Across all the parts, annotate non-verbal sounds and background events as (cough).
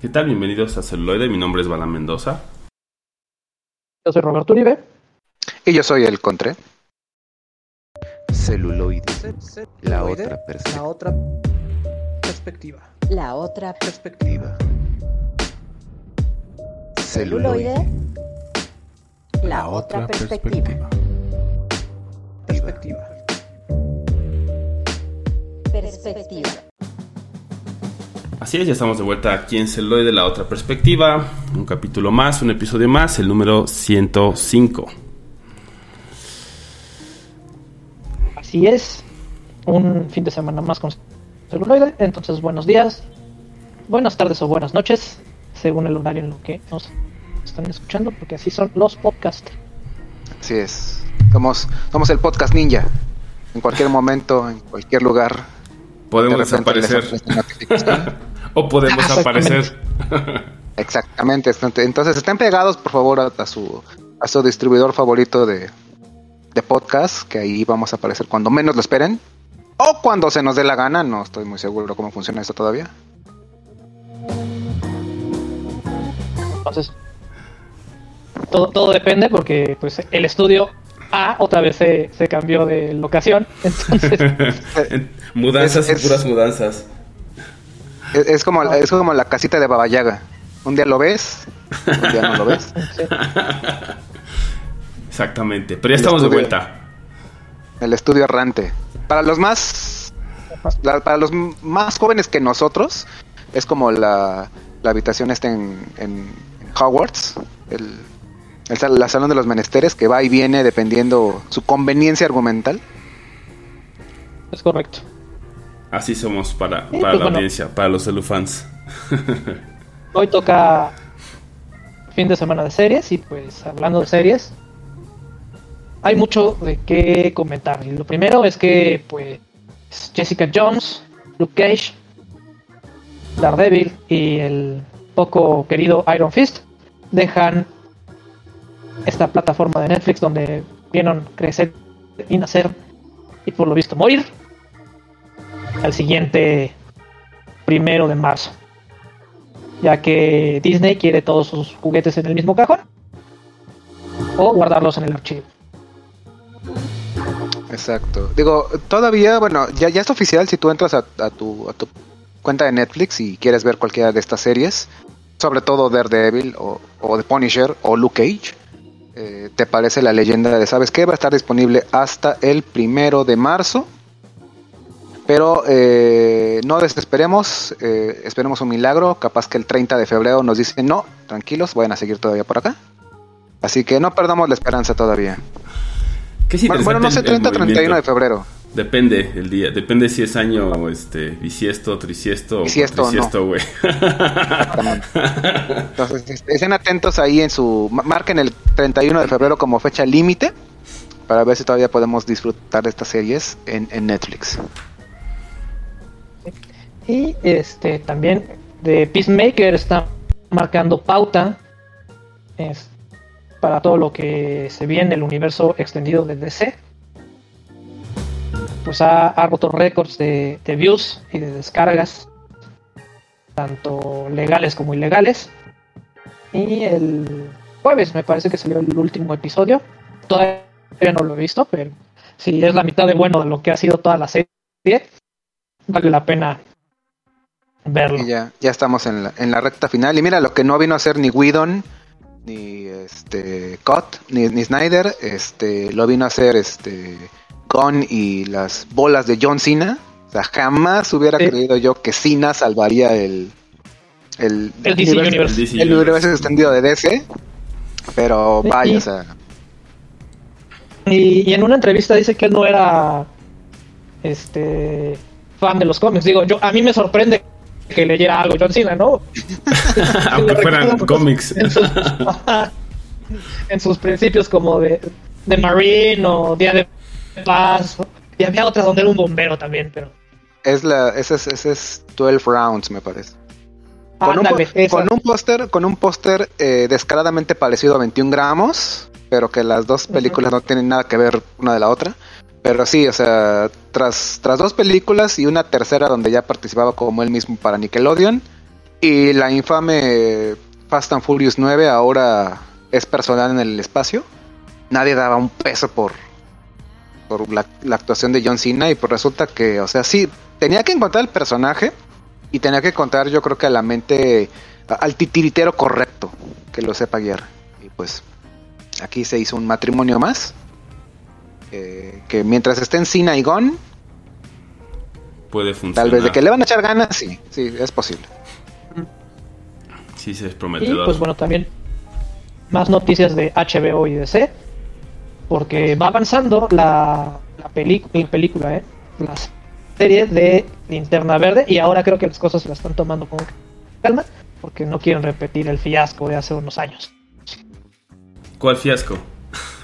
¿Qué tal? Bienvenidos a Celuloide. Mi nombre es Bala Mendoza. Yo soy Roberto Uribe. Y yo soy el Contre. Celuloide. La otra perspectiva. La otra perspectiva. La otra Perspectiva. celuloide. La otra perspectiva. Perspectiva. Perspectiva. Así es, ya estamos de vuelta aquí en Celuloide, la otra perspectiva. Un capítulo más, un episodio más, el número 105. Así es. Un fin de semana más con celuloide. Entonces, buenos días, buenas tardes o buenas noches, según el horario en lo que nos están escuchando, porque así son los podcasts. Así es. Somos, somos el podcast ninja. En cualquier momento, en cualquier lugar. Podemos de desaparecer. (laughs) o podemos aparecer. (laughs) Exactamente. Entonces estén pegados, por favor, a, a su, a su distribuidor favorito de, de podcast, que ahí vamos a aparecer cuando menos lo esperen. O cuando se nos dé la gana, no estoy muy seguro cómo funciona esto todavía. Entonces, todo, todo depende porque pues el estudio A otra vez se, se cambió de locación. Entonces, (laughs) mudanzas Es- y puras mudanzas. Es, es como, es como la casita de Baba Yaga. Un día lo ves, un día no lo ves. (laughs) sí. Exactamente. Pero ya El estamos de estudio. vuelta. El estudio errante. Para los más la- para los más jóvenes que nosotros, es como la, la habitación está en, en, en Hogwarts, el, el sal- la salón de los menesteres, que va y viene dependiendo su conveniencia argumental. es correcto. Así somos para, para pues la bueno. audiencia, para los celufans. Hoy toca fin de semana de series y pues hablando de series, hay mucho de qué comentar. Y lo primero es que pues Jessica Jones, Luke Cage, Daredevil y el poco querido Iron Fist dejan esta plataforma de Netflix donde vieron crecer y nacer y por lo visto morir al siguiente primero de marzo ya que Disney quiere todos sus juguetes en el mismo cajón o guardarlos en el archivo. Exacto. Digo, todavía, bueno, ya, es oficial si tú entras a, tu, a tu cuenta de Netflix y quieres ver cualquiera de estas series, sobre todo Daredevil o, o The Punisher o Luke Cage, eh, te aparece la leyenda de, ¿sabes qué? Va a estar disponible hasta el primero de marzo. Pero eh, no desesperemos, eh, esperemos un milagro. Capaz que el 30 de febrero nos dicen, no, tranquilos, vayan a seguir todavía por acá. Así que no perdamos la esperanza todavía. ¿Qué es Bueno, bueno, no sé, interesante el- el 30 31 de febrero. Depende el día, depende si es año este bisiesto, trisiesto Bisiesto o trisiesto, güey. (laughs) Entonces, est- estén atentos ahí en su. ma- Marquen el 31 de febrero como fecha límite para ver si todavía podemos disfrutar de estas series en, en Netflix. Y este también de Peacemaker está marcando pauta para todo lo que se viene el universo extendido de DC. Pues ha, ha roto récords de, de views y de descargas, tanto legales como ilegales. Y el jueves me parece que salió el último episodio. Todavía no lo he visto, pero si es la mitad de bueno de lo que ha sido toda la serie, vale la pena verlo. Y ya, ya estamos en la, en la recta final. Y mira, lo que no vino a hacer ni Whedon, ni este Scott, ni, ni Snyder, este, lo vino a hacer este Gunn y las bolas de John Cena. O sea, jamás hubiera Sí. creído yo que Cena salvaría el, el, El DC universo- Universe. DC el Universe. universo extendido de DC. Pero vaya, y- o sea, Y, y en una entrevista dice que él no era este fan de los cómics. Digo, yo a mí me sorprende que leyera algo John Cena, ¿no? (laughs) Aunque fueran cómics. En sus, ajá, en sus principios como de, de Marine o Día de Paz. Y había otra donde era un bombero también, pero... es la, ese es, ese es 12 rounds, me parece. Con un, Ándale, con un póster, con un póster eh, descaradamente parecido a 21 gramos, pero que las dos películas no tienen nada que ver una de la otra. Pero sí, o sea, tras, tras dos películas y una tercera donde ya participaba como él mismo para Nickelodeon, Y la infame Fast and Furious 9 ahora es personal en el espacio. Nadie daba un peso por, por la, la actuación de John Cena y pues resulta que, o sea, sí, tenía que encontrar el personaje y tenía que encontrar yo creo que a la mente, al titiritero correcto, que lo sepa guiar. Y pues aquí se hizo un matrimonio más. Eh, que mientras estén Cena y Gon, Puede funcionar. tal vez de que le van a echar ganas, sí, sí, es posible. Sí, sí, es Y prometedor. pues bueno, también más noticias de HBO y DC. Porque va avanzando la, la, peli- la película, ¿eh? la serie de Linterna Verde. Y ahora creo que las cosas se las están tomando con calma. Porque no quieren repetir el fiasco de hace unos años. ¿Cuál fiasco?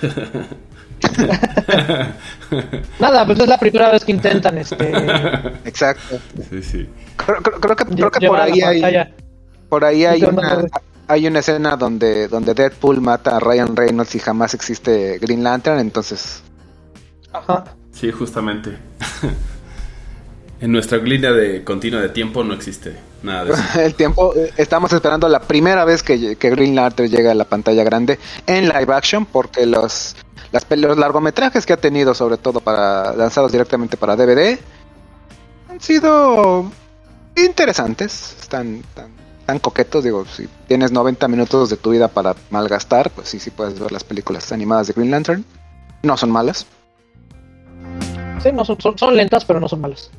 (laughs) (laughs) Nada, pues es la primera vez que intentan este. Exacto. Sí, sí. Creo, creo- creo que, creo que por ahí hay, por ahí hay una, hay una escena donde, donde Deadpool mata a Ryan Reynolds y jamás existe Green Lantern, entonces Ajá. Sí, justamente. (laughs) en nuestra línea de continua de tiempo no existe nada de eso. (laughs) el tiempo, estamos esperando la primera vez que, que Green Lantern llega a la pantalla grande en live action, porque los, las, los largometrajes que ha tenido, sobre todo para lanzados directamente para DVD, han sido interesantes, están tan, tan coquetos, digo, si tienes 90 minutos de tu vida para malgastar, pues sí, sí puedes ver las películas animadas de Green Lantern, no son malas. Sí, no son, son, son lentas, pero no son malas.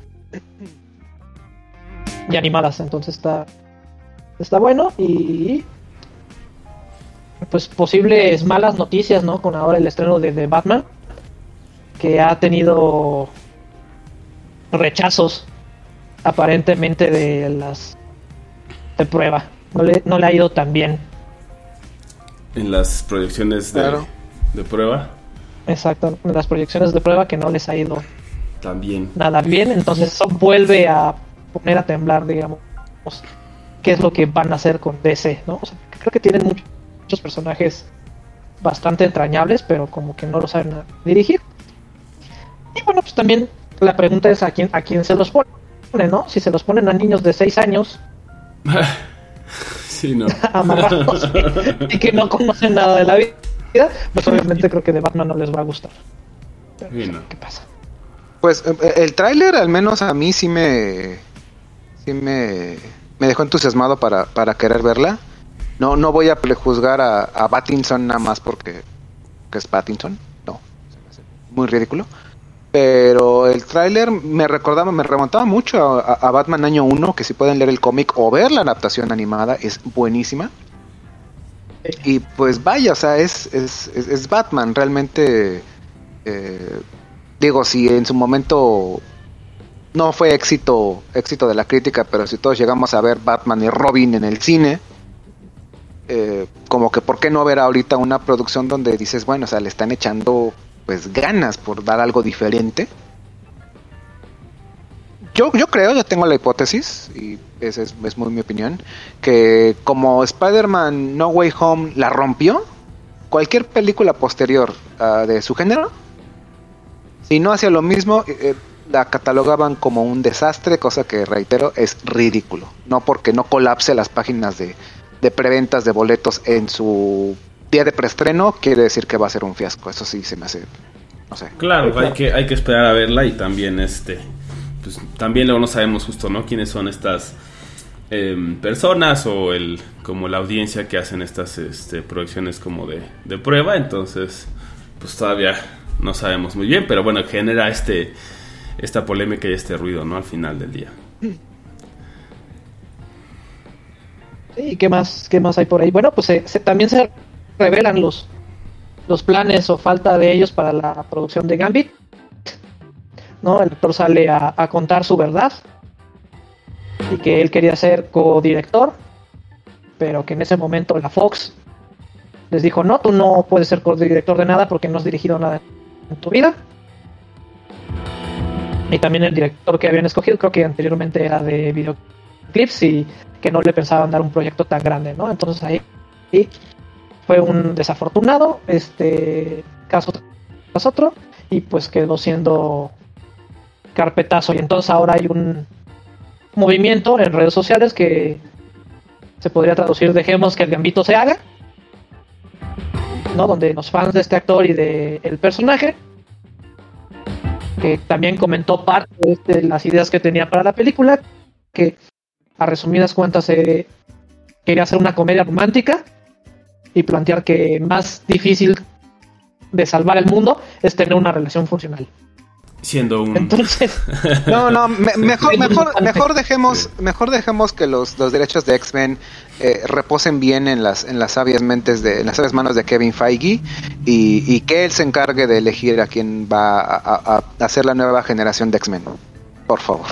Y animadas, entonces está. Está bueno y. Pues posibles malas noticias, ¿no? Con ahora el estreno de, de Batman. Que ha tenido rechazos aparentemente de las de prueba. No le, no le ha ido tan bien. En las proyecciones de, Claro. de prueba Exacto. En las proyecciones de prueba que no les ha ido también. nada bien, entonces eso vuelve a poner a temblar, digamos, qué es lo que van a hacer con DC, ¿no? O sea, creo que tienen muchos, muchos personajes bastante entrañables, pero como que no lo saben dirigir. Y bueno, pues también la pregunta es a quién, a quién se los pone, ¿no? Si se los ponen a niños de 6 años (laughs) sí, no. (laughs) amarrados (laughs) y que no conocen nada de la vida, pues obviamente creo que de Batman no les va a gustar. Pero, Sí, no. ¿Qué pasa? Pues eh, el tráiler al menos a mí sí me sí me, me dejó entusiasmado para, para querer verla. No no voy a prejuzgar a, a nada más porque que es Pattinson. No, se me hace muy ridículo. Pero el tráiler me recordaba, me remontaba mucho a, a- a Batman año 1, que si pueden leer el cómic o ver la adaptación animada, es buenísima. Y pues vaya, o sea, es, es, es, es Batman, realmente... eh, digo, si en su momento no fue éxito, éxito de la crítica, pero si todos llegamos a ver Batman y Robin en el cine, eh, como que por qué no ver ahorita una producción donde dices, bueno, o sea, le están echando pues ganas por dar algo diferente. Yo, yo creo, yo tengo la hipótesis, y esa es, es muy mi opinión, que como Spider-Man No Way Home la rompió, cualquier película posterior ah, de su género si no hacía lo mismo, eh, eh, la catalogaban como un desastre, cosa que reitero es ridículo. No porque no colapse las páginas de, de preventas de boletos en su día de preestreno, quiere decir que va a ser un fiasco. Eso sí se me hace, no sé. Claro, hay que, hay que esperar a verla y también este pues también luego no sabemos justo, ¿no? quiénes son estas em, personas o el como la audiencia que hacen estas este, producciones como de, de prueba, entonces pues todavía no sabemos muy bien, pero bueno, genera este esta polémica y este ruido, ¿no? Al final del día. ¿Y qué más, qué más hay por ahí? Bueno, pues se- también se revelan los, los planes o falta de ellos para la producción de Gambit. ¿No? El actor sale a, contar su verdad. Y que él quería ser co-director. Pero que en ese momento la Fox les dijo, no, tú no puedes ser co-director de nada porque no has dirigido nada en tu vida. Y también el director que habían escogido, creo que anteriormente era de videoclips y que no le pensaban dar un proyecto tan grande, ¿no? Entonces ahí, fue un desafortunado, este caso tras otro, y pues quedó siendo carpetazo. Y entonces ahora hay un movimiento en redes sociales que se podría traducir dejemos que el gambito se haga. ¿no? Donde los fans de este actor y de el personaje, que también comentó parte de las ideas que tenía para la película, que a resumidas cuentas eh, quería hacer una comedia romántica y plantear que más difícil de salvar el mundo es tener una relación funcional. Siendo un... Entonces, (laughs) No, no, me- mejor, mejor, mejor dejemos, mejor dejemos que los, los derechos de X-Men eh, reposen bien en las, en las sabias mentes de, en las sabias manos de Kevin Feige y, y que él se encargue de elegir a quién va a, a- a hacer la nueva generación de X-Men. Por favor.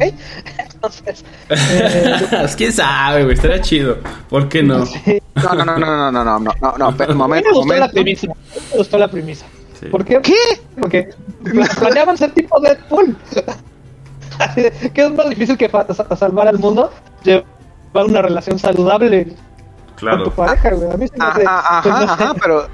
¿Ok? (laughs) Entonces, (laughs) eh, ¿Quién sabe, güey? Estaría chido. ¿Por qué no? sí. No, no, no, no, no, no, no, no, no, no, pero, A mí momento, me gustó la momento. premisa. a mí Me gustó la premisa. Sí. ¿Por qué? ¿Qué? Porque pla- planeaban ser tipo Deadpool. (laughs) ¿Qué es más difícil que salvar al mundo? Llevar una relación saludable con tu Claro. pareja, güey. A mí se me hace- Ajá, pues, no ajá, sé. ajá, pero,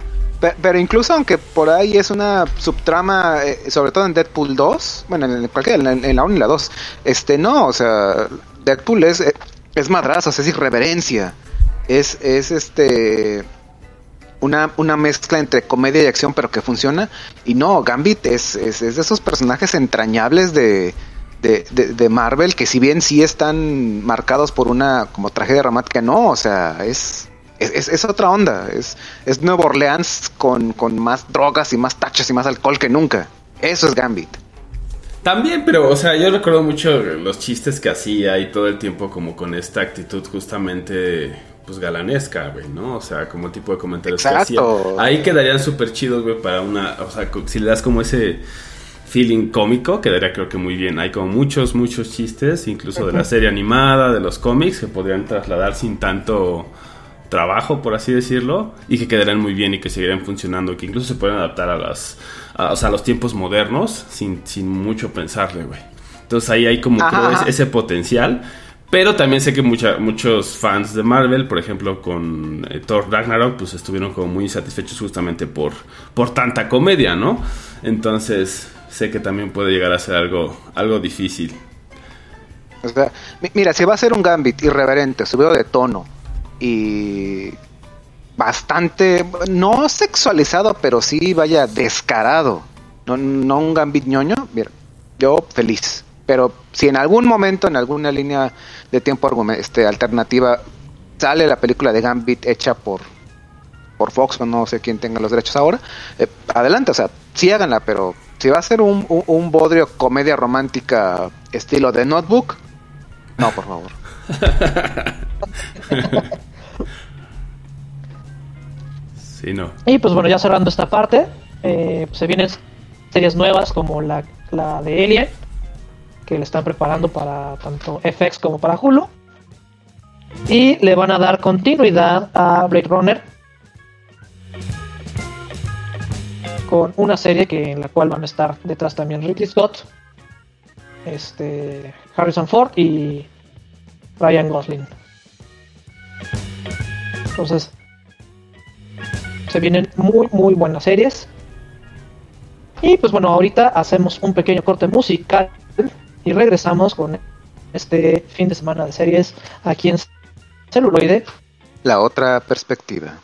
pe- pero incluso aunque por ahí es una subtrama, eh, sobre todo en Deadpool 2, bueno, en cualquiera, en, la 1 y la 2, este, no, o sea, Deadpool es, eh, es madrazos, es irreverencia, es, es este, una, una mezcla entre comedia y acción, pero que funciona, y no, Gambit es, es, es de esos personajes entrañables de... De, de- de Marvel que si bien sí están marcados por una como tragedia dramática no o sea es es, es- es otra onda. Es, es Nueva Orleans con, con más drogas y más tachas y más alcohol que nunca. Eso es Gambit. También, pero, o sea, yo recuerdo mucho los chistes que hacía y todo el tiempo como con esta actitud justamente, pues, galanesca, güey, ¿no? O sea, como el tipo de comentarios Exacto. que hacía. Ahí quedarían súper chidos, güey, para una, o sea, si le das como ese feeling cómico, quedaría creo que muy bien. Hay como muchos, muchos chistes, incluso de la serie animada, de los cómics, que podrían trasladar sin tanto trabajo, por así decirlo, y que quedarían muy bien y que seguirían funcionando, que incluso se pueden adaptar a las, a, o sea, a los tiempos modernos sin, sin mucho pensarle, güey. Entonces ahí hay como creo, ese, potencial. Pero también sé que mucha- muchos fans de Marvel, por ejemplo con eh, Thor Ragnarok, pues estuvieron como muy insatisfechos justamente por, por tanta comedia, ¿no? Entonces sé que también puede llegar a ser algo, algo difícil. O sea, mi- mira, si va a ser un Gambit irreverente, subido de tono y bastante, no sexualizado, pero sí, vaya, descarado. No, no un Gambit ñoño, mira, yo feliz. Pero si en algún momento, en alguna línea de tiempo este, alternativa, sale la película de Gambit hecha por por Fox o no sé quién tenga los derechos ahora, eh, adelante, o sea, sí háganla, pero si va a ser un, un bodrio comedia romántica estilo de Notebook, no, por favor. (laughs) Sí, no. Y pues bueno, ya cerrando esta parte, eh, se vienen series nuevas como la, la de Alien, que le están preparando para tanto FX como para Hulu. Y le van a dar continuidad a Blade Runner con una serie que en la cual van a estar detrás también Ridley Scott, este Harrison Ford y Ryan Gosling. Entonces, se vienen muy muy buenas series. Y pues bueno, ahorita hacemos un pequeño corte musical y regresamos con este fin de semana de series aquí en celuloide. La otra perspectiva.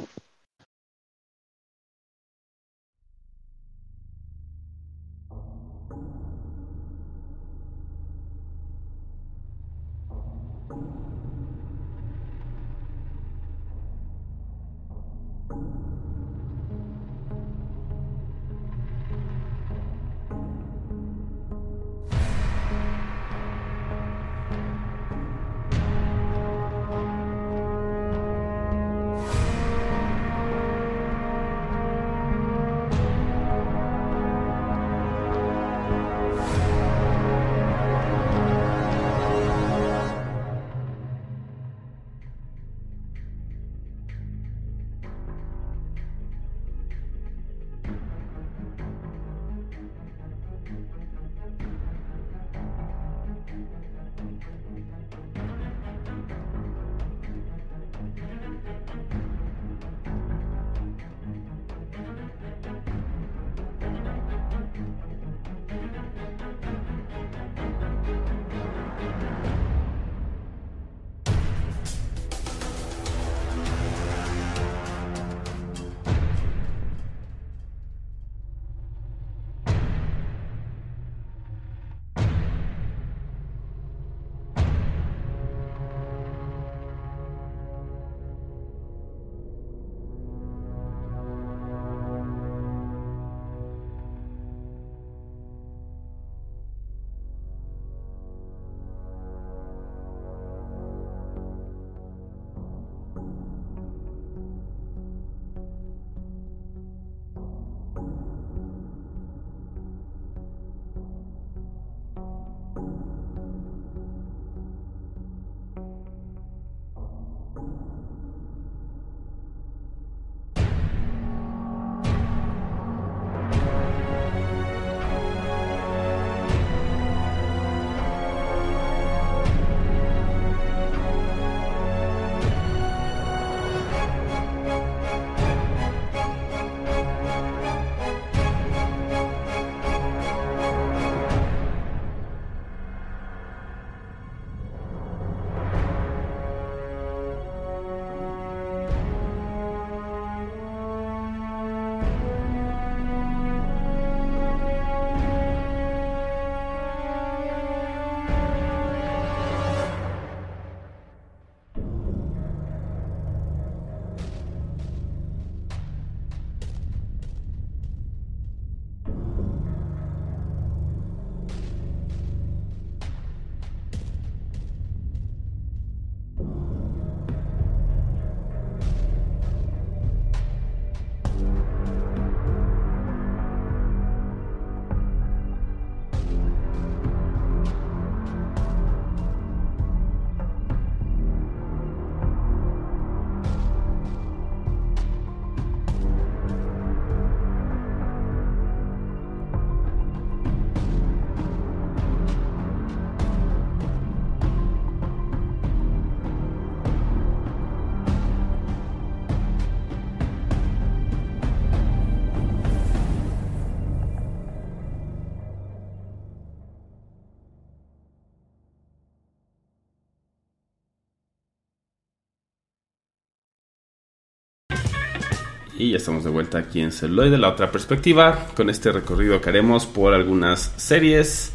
Y ya estamos de vuelta aquí en Celuloide, la otra perspectiva, con este recorrido que haremos por algunas series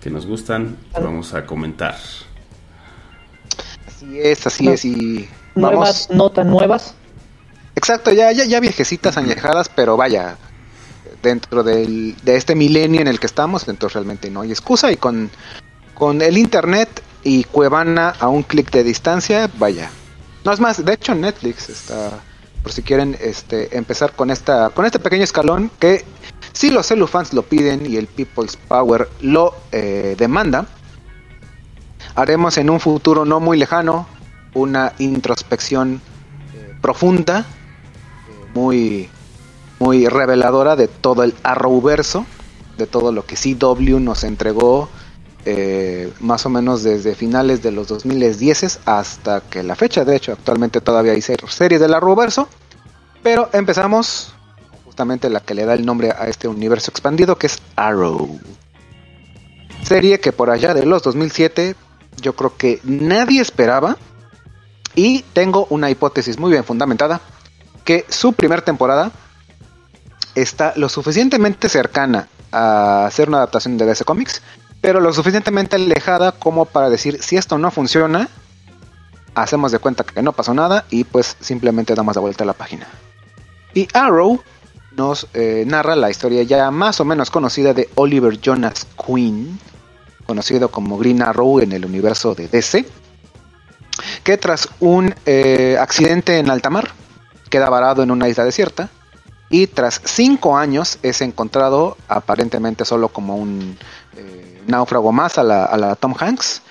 que nos gustan, que vamos a comentar. Así es, así No. es. Y Nuevas, no tan nuevas. Exacto, ya, ya, ya viejecitas, añejadas, pero vaya, dentro del, de este milenio en el que estamos, entonces realmente no hay excusa. Y con, con el internet y Cuevana a un clic de distancia, vaya. No es más, de hecho Netflix está, por si quieren este, empezar con esta con este pequeño escalón que si los celufans lo piden y el People's Power lo eh, demanda, haremos en un futuro no muy lejano una introspección eh, profunda, eh, muy, muy reveladora de todo el Arrowverso, de todo lo que CW nos entregó eh, más o menos desde finales de los 2010 hasta que la fecha. De hecho, actualmente todavía hay ser- series del Arrowverso, pero empezamos justamente la que le da el nombre a este universo expandido que es Arrow. Serie que por allá de los 2007 yo creo que nadie esperaba y tengo una hipótesis muy bien fundamentada que su primera temporada está lo suficientemente cercana a ser una adaptación de DC Comics, pero lo suficientemente alejada como para decir si esto no funciona, hacemos de cuenta que no pasó nada y pues simplemente damos la vuelta a la página. Y Arrow nos eh, narra la historia ya más o menos conocida de Oliver Jonas Queen, conocido como Green Arrow en el universo de DC, que tras un eh, accidente en alta mar queda varado en una isla desierta y tras cinco años es encontrado aparentemente solo como un eh, náufrago más a la, a la Tom Hanks,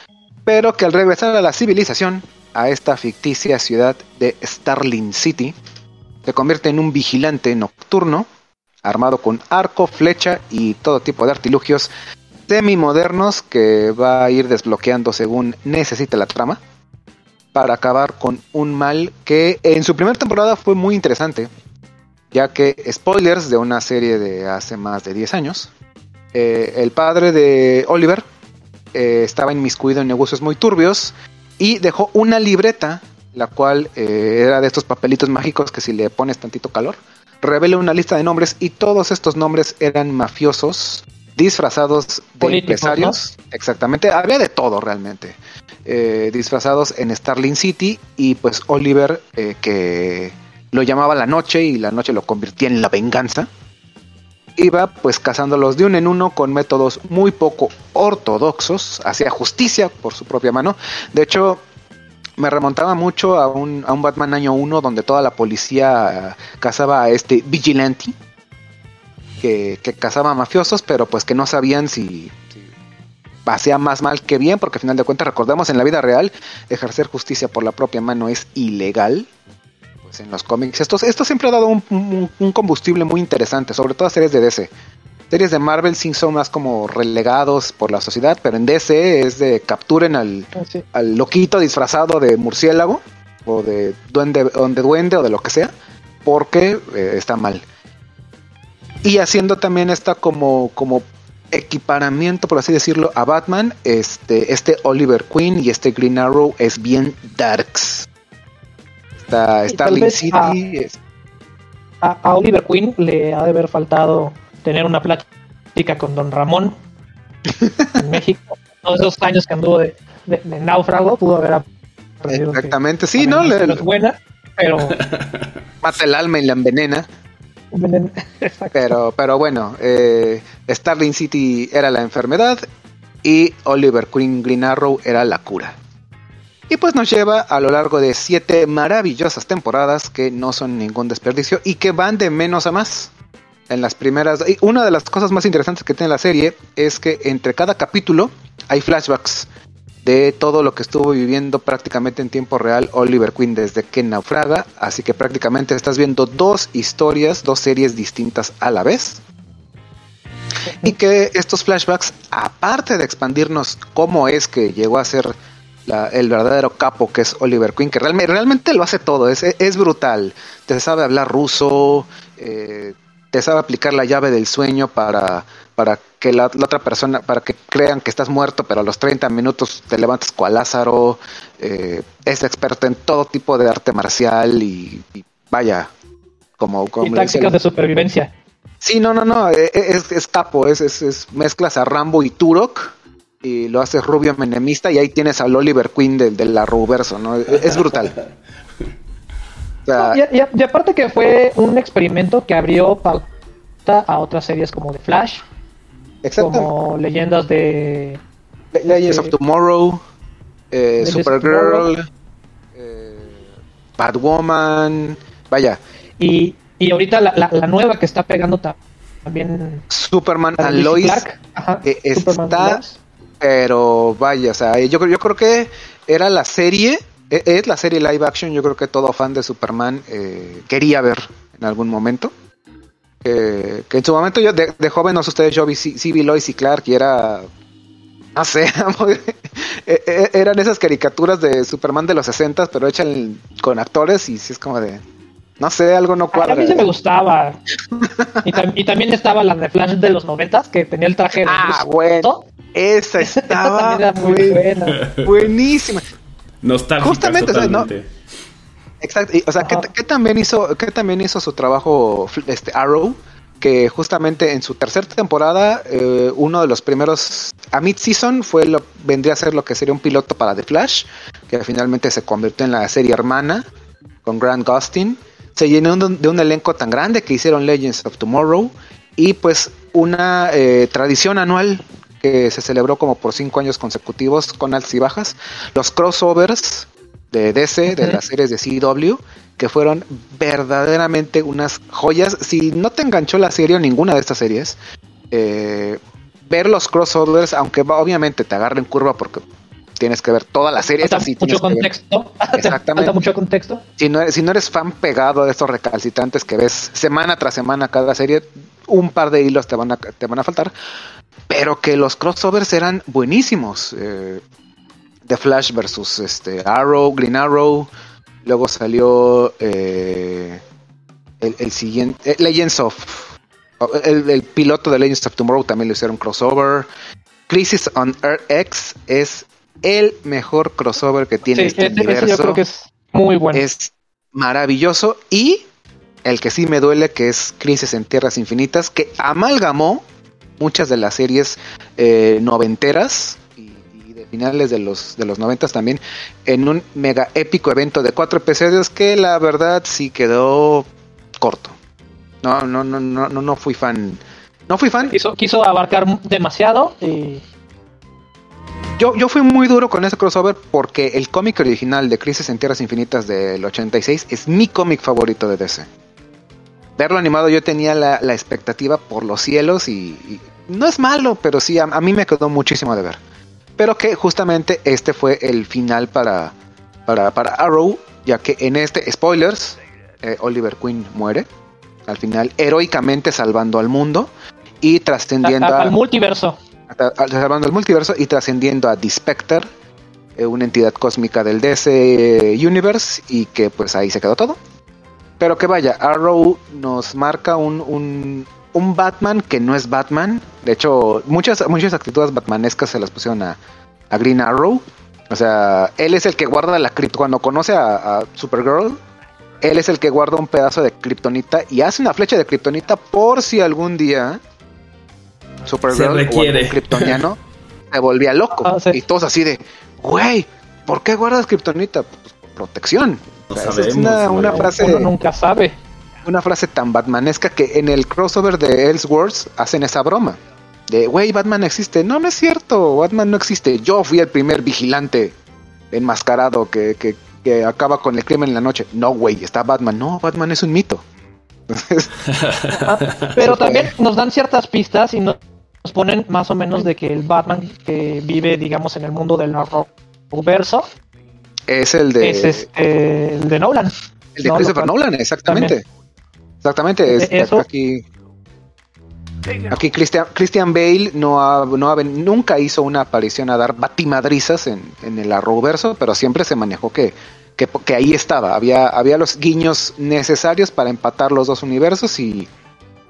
pero que al regresar a la civilización, a esta ficticia ciudad de Starling City, se convierte en un vigilante nocturno, armado con arco, flecha y todo tipo de artilugios semi-modernos que va a ir desbloqueando según necesite la trama, para acabar con un mal que en su primera temporada fue muy interesante, ya que spoilers de una serie de hace más de 10 años, eh, el padre de Oliver eh, estaba inmiscuido en negocios muy turbios y dejó una libreta, la cual eh, era de estos papelitos mágicos que si le pones tantito calor, revela una lista de nombres y todos estos nombres eran mafiosos disfrazados de Políticos, empresarios. Exactamente, había de todo realmente. Eh, disfrazados en Starling City y pues Oliver eh, que lo llamaba la noche y la noche lo convertía en la venganza. Iba pues cazándolos de uno en uno con métodos muy poco ortodoxos, hacía justicia por su propia mano. De hecho, me remontaba mucho a un, a un Batman año 1 donde toda la policía eh, cazaba a este vigilante que, que cazaba mafiosos, pero pues que no sabían si, si hacía más mal que bien, porque al final de cuentas recordemos en la vida real ejercer justicia por la propia mano es ilegal. Pues en los cómics esto, esto siempre ha dado un, un- un combustible muy interesante, sobre todo a series de DC. Series de Marvel sí son más como relegados por la sociedad, pero en DC es de capturen al, Sí. al loquito disfrazado de murciélago o de duende, o de duende o de lo que sea, porque eh, está mal. Y haciendo también esta como, como equiparamiento, por así decirlo, a Batman, este, este Oliver Queen y este Green Arrow es bien darks. Está Starling City, A, a Oliver Queen le ha de haber faltado tener una plática con Don Ramón en (laughs) México. Todos esos años que anduvo de, de- de náufrago, pudo haber aprendido. exactamente, sí, ¿no? Le, no es buena, pero. (laughs) mata el alma y la envenena. (laughs) Pero, pero bueno, eh, Starling City era la enfermedad y Oliver Queen Green Arrow era la cura. Y pues nos lleva a lo largo de siete maravillosas temporadas que no son ningún desperdicio y que van de menos a más. En las primeras, y una de las cosas más interesantes que tiene la serie es que entre cada capítulo hay flashbacks de todo lo que estuvo viviendo prácticamente en tiempo real Oliver Queen desde que naufraga, así que prácticamente estás viendo dos historias, dos series distintas a la vez. Y que estos flashbacks, aparte de expandirnos cómo es que llegó a ser la- el verdadero capo que es Oliver Queen, que realmente, realmente lo hace todo, es, es brutal. Te sabe hablar ruso, eh, te sabe aplicar la llave del sueño para, para que la, la otra persona, para que crean que estás muerto, pero a los 30 minutos te levantas cual Lázaro. eh, es experto en todo tipo de arte marcial y, y vaya, como, como Y tácticas de supervivencia. Sí, no, no, no, e- e- es, es capo, es, es, es- mezclas a Rambo y Turok y lo haces rubio menemista y ahí tienes al Oliver Queen del de la Ruverso, ¿no? Es, es brutal. (laughs) O sea, Y, y- y aparte que fue un experimento que abrió pauta a otras series como The Flash, como leyendas de... Le- Legends of eh, Tomorrow, eh, Supergirl, eh, Batwoman, vaya, Y, y ahorita la, la- la nueva que está pegando ta- también... Superman and Lois, Clark. Ajá, eh, Superman está, Lois. Pero vaya, o sea, yo, creo- yo creo que era la serie, e- es la serie live action, yo creo que todo fan de Superman eh, quería ver en algún momento. Eh, que en su momento yo de, de joven, no sé ustedes, yo vi sí, sí vi Lois y Clark y era, no sé, (laughs) eh, eh, eran esas caricaturas de Superman de los 60 pero hechas con actores y sí es como de, no sé, algo no A cuadra. mí se me gustaba. Y, tam- y también estaba la de Flash de los noventas, que tenía el traje de Ah, bueno. Esa (laughs) Esta estaba era muy buen- buena. buenísima. Nostálgica Justamente, o sea, no-. Exacto, y, o sea, que, también hizo, que también hizo su trabajo este Arrow, que justamente en su tercera temporada, eh, uno de los primeros a mid season fue lo vendría a ser lo que sería un piloto para The Flash, que finalmente se convirtió en la serie hermana con Grant Gustin. Se llenó de un, de un elenco tan grande que hicieron Legends of Tomorrow y pues una eh, tradición anual que se celebró como por cinco años consecutivos con altas y bajas, los crossovers de DC, de las series de CW, que fueron verdaderamente unas joyas. Si no te enganchó la serie o ninguna de estas series, eh, ver los crossovers, aunque obviamente te agarren curva porque tienes que ver toda la serie, Falta mucho contexto. (laughs) Te Exactamente. Falta mucho contexto. Si no, eres, si no eres fan pegado de estos recalcitrantes que ves semana tras semana cada serie, un par de hilos te van a, te van a faltar. Pero que los crossovers eran buenísimos. Eh, The Flash versus este, Arrow, Green Arrow. Luego salió eh, el, el siguiente, eh, Legends of. El, el piloto de Legends of Tomorrow también lo hicieron crossover. Crisis on Earth X es el mejor crossover que tiene Sí, este universo yo creo que es muy bueno. es maravilloso y el que sí me duele que es Crisis en Tierras Infinitas que amalgamó muchas de las series eh, noventeras y, y de finales de los de los noventas también en un mega épico evento de cuatro episodios que la verdad sí quedó corto no no no no no no fui fan no fui fan Quiso, quiso abarcar demasiado y Yo, yo fui muy duro con ese crossover porque el cómic original de Crisis en Tierras Infinitas del 86 es mi cómic favorito de DC. Verlo animado yo tenía la, la expectativa por los cielos y, y no es malo, pero sí, a, a mí me quedó muchísimo de ver. Pero que justamente este fue el final para, para, para Arrow, ya que en este, spoilers, eh, Oliver Queen muere. Al final, heroicamente salvando al mundo y trascendiendo al multiverso. Salvando el multiverso y trascendiendo a The Spectre, eh, una entidad cósmica del DC Universe, y que pues ahí se quedó todo. Pero que vaya, Arrow nos marca un, un, un Batman que no es Batman. De hecho, muchas, muchas actitudes batmanescas se las pusieron a, a Green Arrow. O sea, él es el que guarda la cripto. Cuando conoce a, a Supergirl, él es el que guarda un pedazo de kriptonita y hace una flecha de kriptonita por si algún día Supergirl o algún kryptoniano (laughs) se volvía loco. Ah, sí. Y todos así de, güey, ¿por qué guardas kriptonita? Pues protección. No O sea, esa sabemos, es una, una frase Uno nunca sabe. una frase tan batmanesca que en el crossover de Elseworlds hacen esa broma. De, güey, Batman existe. No, no es cierto. Batman no existe. Yo fui el primer vigilante enmascarado que, que, que acaba con el crimen en la noche. No, güey, está Batman. No, Batman es un mito. Entonces, (laughs) Pero también nos dan ciertas pistas y nos ponen más o menos de que el Batman que vive, digamos, en el mundo del verso es el de, es este, el de Nolan. el de ¿no? Christopher Nolan, exactamente. Exactamente. es- Eso. Aquí, aquí Christian, Christian Bale no ha, no ha nunca hizo una aparición a dar batimadrizas en, en el Arrowverso, pero siempre se manejó que, que, que ahí estaba. Había, había los guiños necesarios para empatar los dos universos y,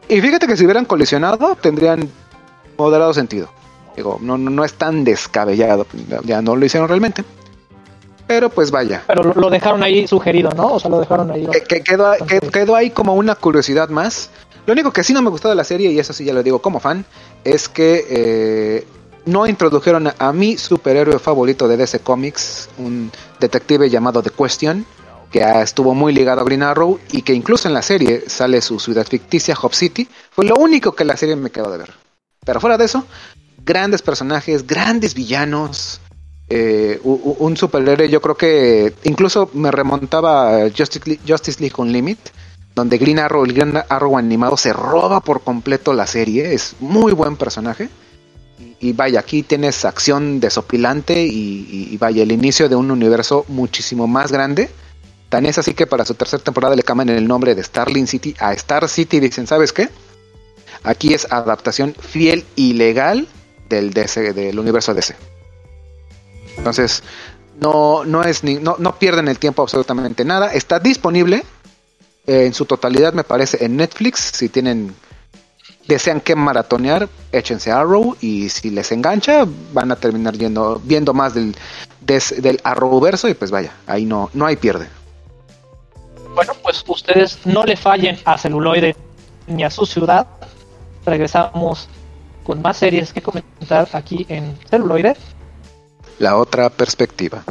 y fíjate que si hubieran colisionado tendrían moderado sentido. Digo, no, no, no es tan descabellado, ya no lo hicieron realmente. Pero pues vaya. Pero lo, dejaron ahí sugerido, ¿no? O sea, lo dejaron ahí. Que, que quedó, que- quedó ahí como una curiosidad más. Lo único que sí no me gustó de la serie, y eso sí ya lo digo como fan, es que eh, no introdujeron a, mi superhéroe favorito de DC Comics, un detective llamado The Question, que estuvo muy ligado a Green Arrow y que incluso en la serie sale su ciudad ficticia, Hop City. Fue lo único que la serie me quedó de ver. Pero fuera de eso, grandes personajes, grandes villanos. eh, un superhéroe, yo creo que incluso me remontaba a Justice League, Justice League Unlimited, donde Green Arrow, el Green Arrow animado, se roba por completo la serie. Es muy buen personaje. Y, vaya, aquí tienes acción desopilante y, vaya, el inicio de un universo muchísimo más grande. Tan es así que para su tercera temporada le cambian el nombre de Starling City a Star City y dicen, ¿sabes qué? Aquí es adaptación fiel y legal del DC, del universo DC. Entonces, no, no es ni, no, no pierden el tiempo absolutamente nada. Está disponible en su totalidad, me parece, en Netflix. Si tienen, desean que maratonear, échense Arrow y si les engancha, van a terminar yendo, viendo más del, des- del Arrowverso y pues vaya, ahí no, no hay pierde. Bueno, pues ustedes no le fallen a celuloide ni a su ciudad. Regresamos con más series que comentar aquí en celuloide. La otra perspectiva.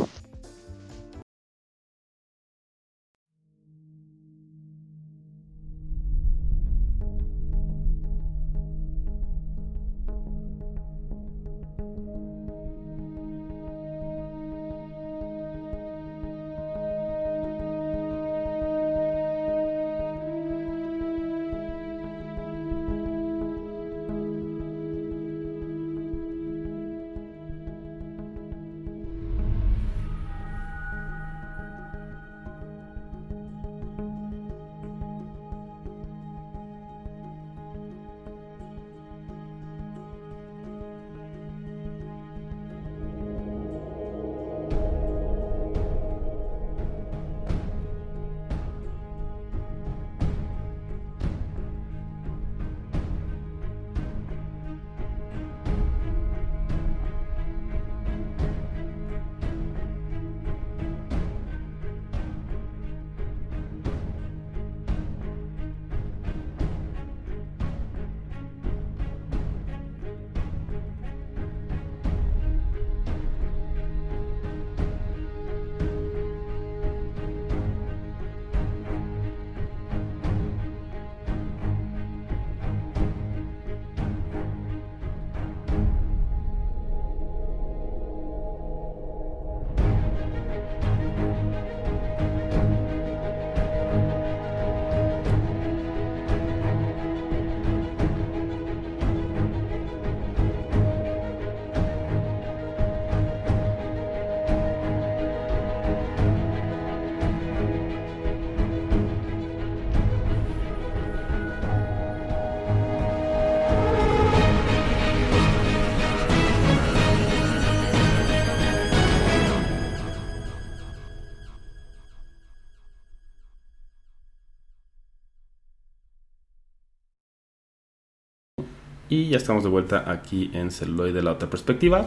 Y ya estamos de vuelta aquí en Celuloid de la otra perspectiva,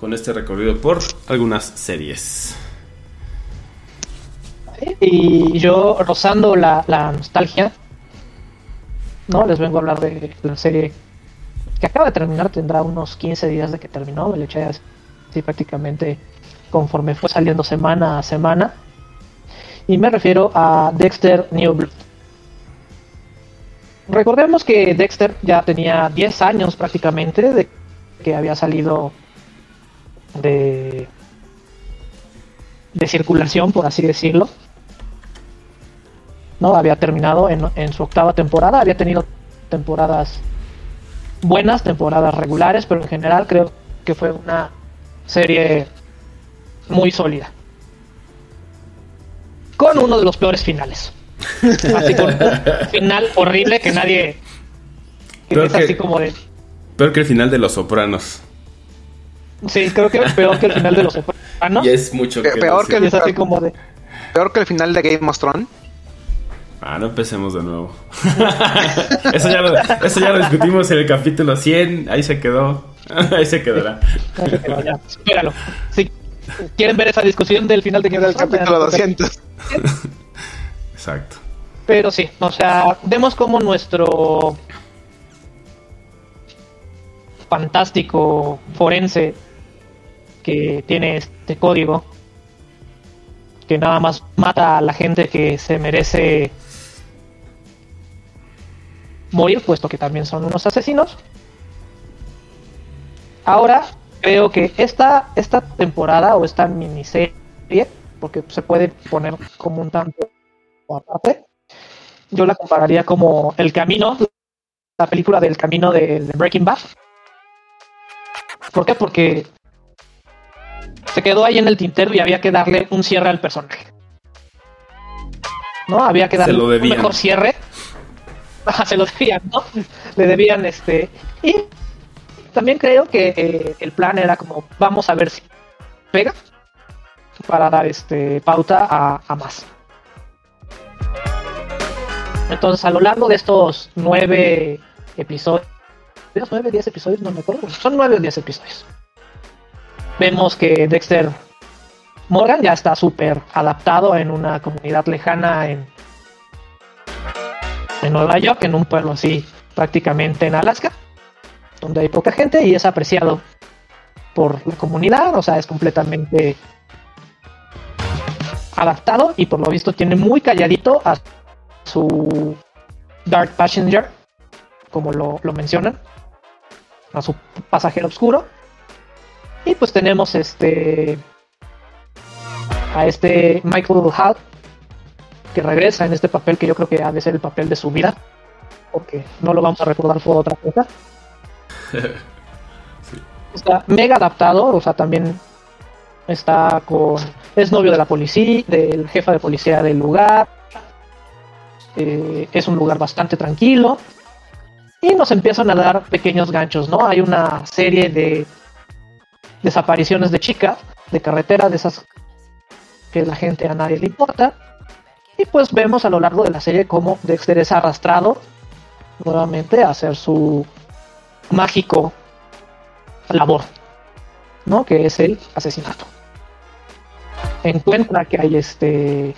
con este recorrido por algunas series. Y yo, rozando la, nostalgia, no les vengo a hablar de la serie que acaba de terminar, tendrá unos 15 días de que terminó, me le eché así prácticamente conforme fue saliendo semana a semana. Y me refiero a Dexter New Blood. Recordemos que Dexter ya tenía 10 años prácticamente de que había salido de, de circulación, por así decirlo. ¿no? Había terminado en, en su octava temporada, había tenido temporadas buenas, temporadas regulares, pero en general creo que fue una serie muy sólida. Con uno de los peores finales. (laughs) Así con un final horrible que nadie. que Peor es que- así como de. Peor que el final de Los Sopranos. Sí, creo que peor que el final de los Sopranos. Y es mucho Pe- que peor decir. que Y es así como de. Peor que el final de Game of Thrones. Ah, no empecemos de nuevo. (laughs) eso, ya lo, eso ya lo discutimos en el capítulo 100. Ahí se quedó. (laughs) Ahí se quedará. Pero ya, espéralo. Si quieren ver esa discusión del final de Game of Thrones, Capítulo 200. Exacto. Pero sí, o sea, vemos como nuestro fantástico forense que tiene este código que nada más mata a la gente que se merece morir, puesto que también son unos asesinos. Ahora creo que esta, esta temporada o esta miniserie, porque se puede poner como un tanto aparte, yo la compararía como El Camino, la película del Camino de, de Breaking Bad. ¿Por qué? Porque se quedó ahí en el tintero y había que darle un cierre al personaje. ¿No? Había que darle un mejor cierre. (laughs) Se lo debían, ¿no? Le debían este. Y también creo que eh, el plan era como, vamos a ver si pega para dar este pauta a, a más. Entonces, a lo largo de estos nueve episodios, nueve, diez episodios, no me acuerdo, son nueve o diez episodios. Vemos que Dexter Morgan ya está súper adaptado en una comunidad lejana en, en Nueva York, en un pueblo así, prácticamente en Alaska, donde hay poca gente y es apreciado por la comunidad, o sea, es completamente adaptado y por lo visto tiene muy calladito a su Dark Passenger, como lo, lo mencionan, a su pasajero oscuro. Y pues tenemos este a este Michael Hall que regresa en este papel que yo creo que ha de ser el papel de su vida, porque no lo vamos a recordar por otra cosa. (laughs) Está mega adaptado, o sea, también está con. Es novio de la policía, del jefe de policía del lugar. Eh, es un lugar bastante tranquilo. Y nos empiezan a dar pequeños ganchos, ¿no? Hay una serie de desapariciones de chicas de carretera, de esas que la gente a nadie le importa. Y pues vemos a lo largo de la serie cómo Dexter es arrastrado nuevamente a hacer su mágico labor, ¿no? Que es el asesinato. Encuentra que hay este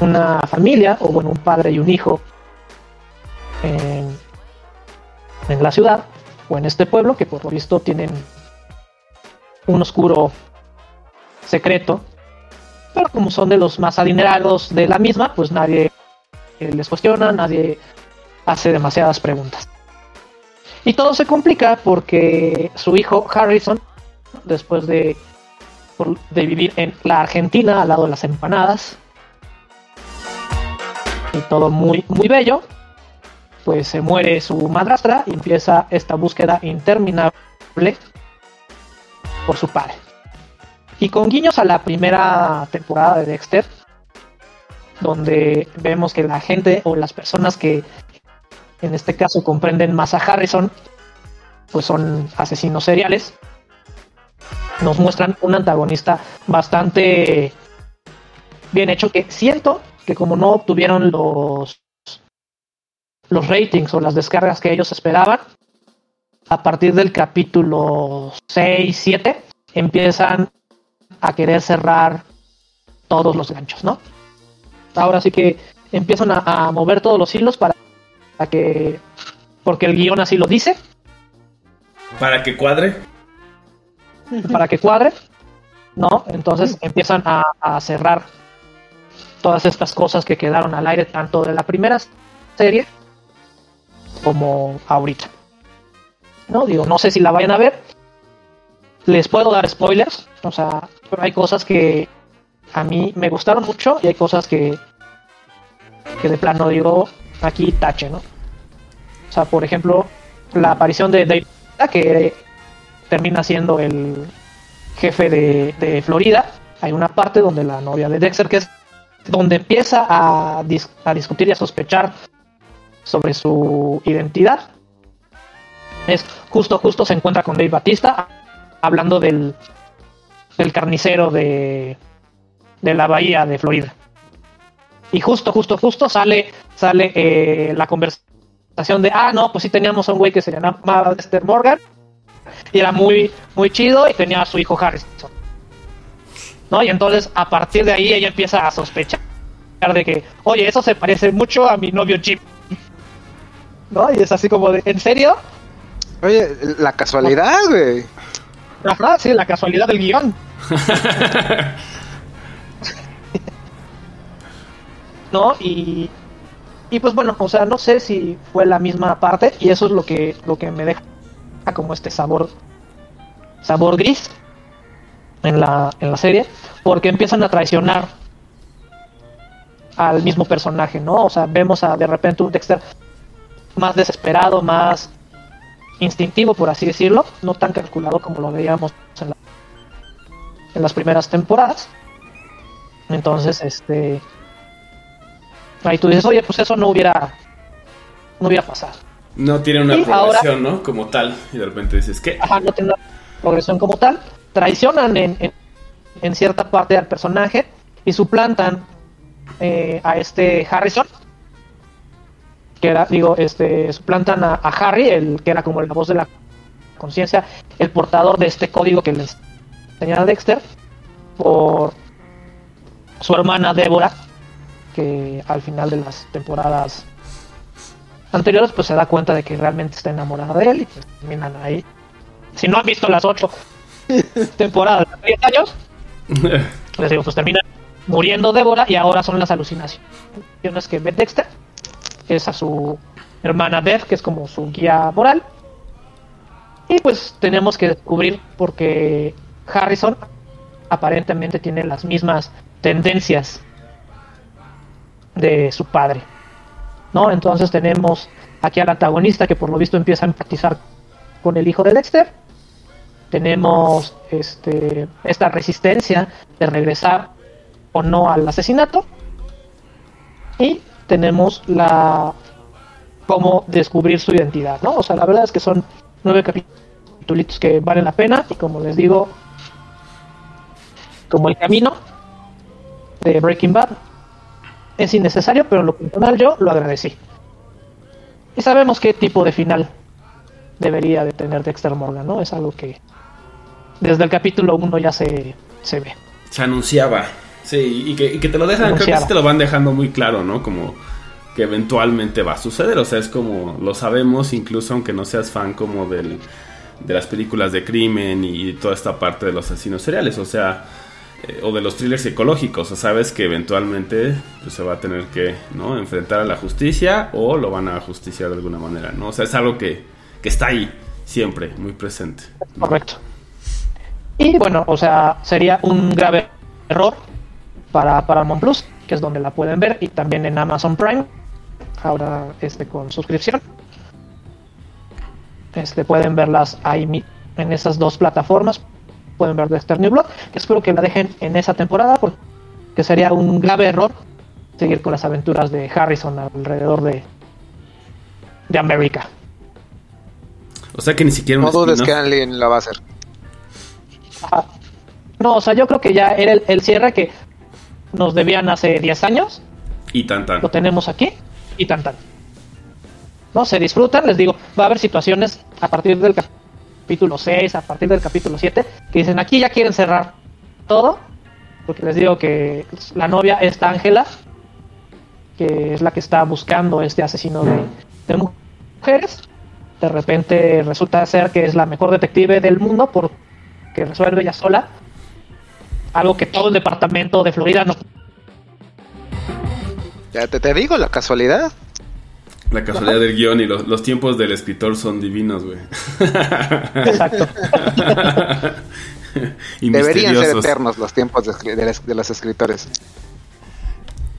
una familia, o bueno, un padre y un hijo en, la ciudad, o en este pueblo, que por lo visto tienen un oscuro secreto, pero como son de los más adinerados de la misma, pues nadie les cuestiona, nadie hace demasiadas preguntas. Y todo se complica porque su hijo Harrison, después de, de vivir en la Argentina al lado de las empanadas, y todo muy, muy bello, pues se muere su madrastra y empieza esta búsqueda interminable por su padre. Y con guiños a la primera temporada de Dexter, donde vemos que la gente o las personas que en este caso comprenden más a Harrison, pues son asesinos seriales. Nos muestran un antagonista bastante bien hecho que siento que como no obtuvieron los los ratings o las descargas que ellos esperaban, a partir del capítulo 6, 7 empiezan a querer cerrar todos los ganchos, ¿no? Ahora sí que empiezan a, a mover todos los hilos para para que porque el guion así lo dice Para que cuadre. para que cuadre no entonces empiezan a, a cerrar todas estas cosas que quedaron al aire tanto de la primera serie como ahorita no digo no sé si la vayan a ver les puedo dar spoilers o sea pero hay cosas que a mí me gustaron mucho y hay cosas que que de plano digo aquí tache, ¿no? O sea, por ejemplo, la aparición de Dave, que termina siendo el jefe de, de Florida. Hay una parte donde la novia de Dexter, que es donde empieza a, dis- a discutir y a sospechar sobre su identidad. Es justo, justo se encuentra con Dave Batista hablando del, del carnicero de, de la bahía de Florida. Y justo, justo, justo sale, sale eh, la conversación de, ah, no, pues sí teníamos a un güey que se llamaba Dexter Morgan y era muy, muy chido y tenía a su hijo Harrison. ¿No? Y entonces a partir de ahí ella empieza a sospechar de que, oye, eso se parece mucho a mi novio Jim. ¿No? Y es así como de, ¿en serio? Oye, la casualidad, güey. Ajá, sí, la casualidad del guion. (laughs) ¿No? Y, y pues bueno, o sea, no sé si fue la misma parte y eso es lo que, lo que me deja como este sabor, sabor gris en la, en la serie, porque empiezan a traicionar al mismo personaje, ¿no? O sea, vemos a de repente un Dexter más desesperado, más instintivo, por así decirlo, no tan calculado como lo veíamos en, la- en las primeras temporadas. Entonces, este, ahí tú dices, oye, pues eso no hubiera, no hubiera pasado. No tiene una Y ahora- progresión, ¿no? Como tal. Y de repente dices, ¿qué? Ajá, no tiene una progresión como tal. Traicionan en, en, cierta parte al personaje y suplantan eh, a este Harrison. Que era, digo, este, suplantan a, Harry, el que era como la voz de la conciencia, el portador de este código que les enseñaba Dexter, por su hermana Débora, que al final de las temporadas anteriores pues se da cuenta de que realmente está enamorada de él y pues terminan ahí. Si no han visto las ocho temporadas de 10 años, (laughs) les digo, pues terminan muriendo Débora y ahora son las alucinaciones que ve Dexter, que es a su hermana Beth, que es como su guía moral. Y pues tenemos que descubrir porque Harrison aparentemente tiene las mismas tendencias de su padre. ¿no? Entonces tenemos aquí al antagonista que por lo visto empieza a empatizar con el hijo de Dexter. Tenemos este, esta resistencia de regresar o no al asesinato. Y tenemos la cómo descubrir su identidad, ¿no? O sea, la verdad es que son nueve capítulos que valen la pena y como les digo, como el camino de Breaking Bad, es innecesario, pero en lo personal yo lo agradecí. Y sabemos qué tipo de final debería de tener Dexter Morgan, ¿no? Es algo que desde el capítulo 1 ya se, se ve. Se anunciaba. Sí, y que, y que te lo dejan, creo que sí te lo van dejando muy claro, ¿no? Como que eventualmente va a suceder. O sea, es como lo sabemos, incluso aunque no seas fan como del, de las películas de crimen y toda esta parte de los asesinos seriales. O sea, eh, o de los thrillers psicológicos. O sabes que eventualmente pues, se va a tener que ¿no? enfrentar a la justicia o lo van a justiciar de alguna manera, ¿no? O sea, es algo que, que está ahí, siempre, muy presente. Correcto. Y bueno, o sea, sería un grave error para Paramount Plus, que es donde la pueden ver, y también en Amazon Prime, ahora este con suscripción. Este pueden verlas ahí en esas dos plataformas. Pueden ver Dexter New Blood, que espero que la dejen en esa temporada, porque sería un grave error seguir con las aventuras de Harrison alrededor de, de América. O sea que ni siquiera No dudes que Anlin la va a hacer. No, o sea, yo creo que ya era el, el cierre que nos debían hace 10 años. Y tan tan. Lo tenemos aquí y tan tan. No, se disfrutan, les digo, va a haber situaciones a partir del capítulo 6, a partir del capítulo 7, que dicen aquí ya quieren cerrar todo, porque les digo que la novia esta Ángela, que es la que está buscando este asesino de, de mujeres, de repente resulta ser que es la mejor detective del mundo porque resuelve ella sola algo que todo el departamento de Florida no Ya te, te digo, la casualidad. La casualidad del guion y los, los tiempos del escritor son divinos, güey. Exacto. (laughs) y Deberían ser eternos los tiempos de, los escritores.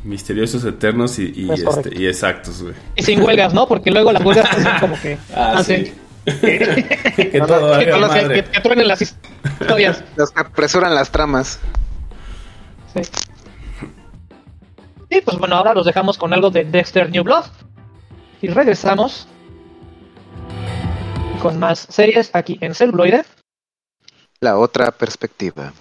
Misteriosos, eternos y, y, Es este, y exactos, güey. Y sin huelgas, ¿no? Porque luego las huelgas (laughs) son como que Ah, hacen sí. (laughs) que todo que, valga que- madre. que- que truenen las historias. (laughs) Los que apresuran las tramas. Sí. Y pues bueno, ahora los dejamos con algo de Dexter New Blood. Y regresamos con más series aquí en celuloide. La otra perspectiva.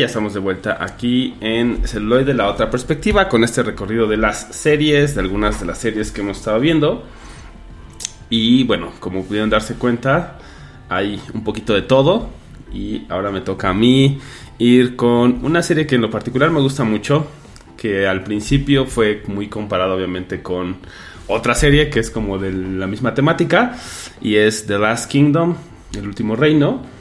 Ya estamos de vuelta aquí en Celuloide, la otra perspectiva, con este recorrido de las series, de algunas de las series que hemos estado viendo. Y bueno, como pudieron darse cuenta, hay un poquito de todo. Y ahora me toca a mí ir con una serie que en lo particular me gusta mucho, que al principio fue muy comparado obviamente con otra serie que es como de la misma temática, y es The Last Kingdom, El Último Reino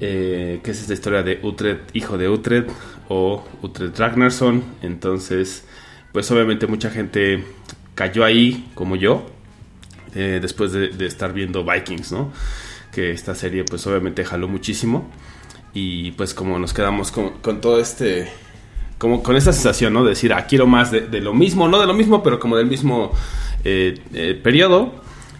eh, que es esta historia de Utred, hijo de Utred o Utred Ragnarsson. Entonces, pues obviamente mucha gente cayó ahí, como yo, eh, después de, estar viendo Vikings, ¿no? Que esta serie, pues obviamente jaló muchísimo. Y pues como nos quedamos con, todo este... Como con esta sensación, ¿no? De decir, ah, quiero más de, de lo mismo, no de lo mismo, pero como del mismo eh, eh, periodo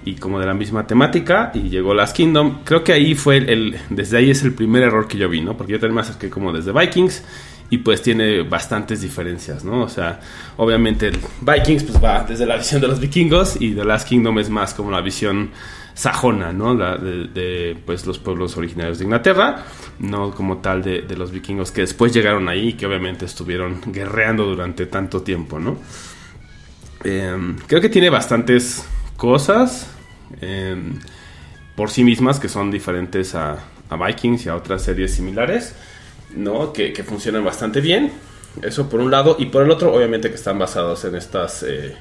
y como de la misma temática y llegó Last Kingdom. Creo que ahí fue el, desde ahí es el primer error que yo vi, ¿no? Porque yo también me acerqué como desde Vikings y pues tiene bastantes diferencias, ¿no? O sea, obviamente el Vikings pues va desde la visión de los vikingos y The Last Kingdom es más como la visión sajona, ¿no? La de, pues los pueblos originarios de Inglaterra, no como tal de, los vikingos que después llegaron ahí y que obviamente estuvieron guerreando durante tanto tiempo, ¿no? Eh, creo que tiene bastantes cosas eh, por sí mismas que son diferentes a, Vikings y a otras series similares, ¿no? Que, funcionan bastante bien. Eso por un lado. Y por el otro, obviamente, que están basados en estas eh,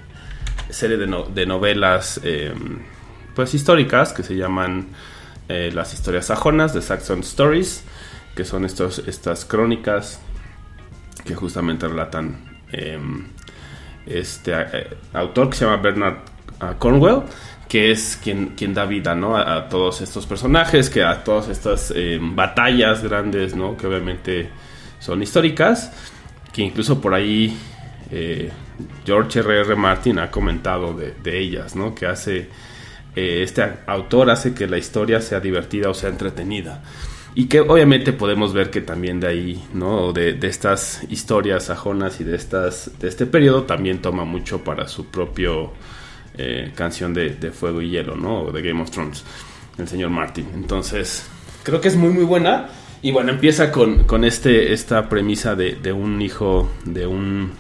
series de, no- de novelas eh, pues históricas que se llaman eh, las historias sajonas de Saxon Stories, que son estos, estas crónicas que justamente relatan eh, este eh, autor que se llama Bernard ah, Cornwell, que es quien, quien da vida ¿no? a, a todos estos personajes, que a todas estas eh, batallas grandes, ¿no? que obviamente son históricas, que incluso por ahí eh, George R.R. Martin ha comentado de, de ellas, ¿no? que hace eh, este autor hace que la historia sea divertida o sea entretenida. Y que obviamente podemos ver que también de ahí, ¿no? De, de estas historias sajonas y de, estas, de este periodo también toma mucho para su propio eh, canción de, de Fuego y Hielo, ¿no? O de Game of Thrones, el señor Martin. Entonces, creo que es muy, muy buena. Y bueno, empieza con, con este, esta premisa de, de un hijo de un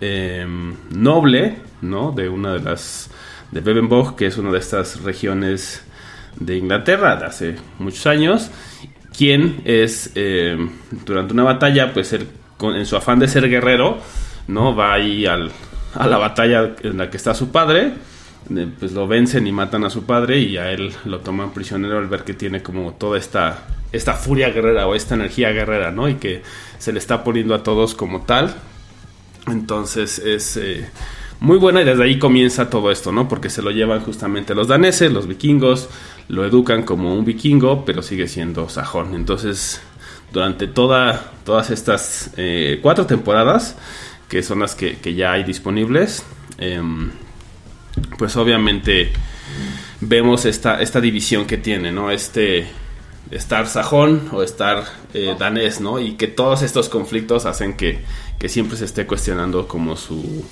eh, noble, ¿no? De una de las. de Bevenbog, que es una de estas regiones de Inglaterra hace muchos años. Quien es, eh, durante una batalla, pues con- en su afán de ser guerrero, ¿no? Va ahí al, a la batalla en la que está su padre. eh, Pues lo vencen y matan a su padre y a él lo toman prisionero al ver que tiene como toda esta, esta furia guerrera o esta energía guerrera, ¿no? Y que se le está poniendo a todos como tal. Entonces es eh, muy buena y desde ahí comienza todo esto, ¿no? Porque se lo llevan justamente los daneses, los vikingos, lo educan como un vikingo, pero sigue siendo sajón. Entonces, durante toda, todas estas eh, cuatro temporadas, que son las que, que ya hay disponibles, em, pues obviamente vemos esta, esta división que tiene, ¿no? Este estar sajón o estar eh, danés, ¿no? Y que todos estos conflictos hacen que, que siempre se esté cuestionando como su,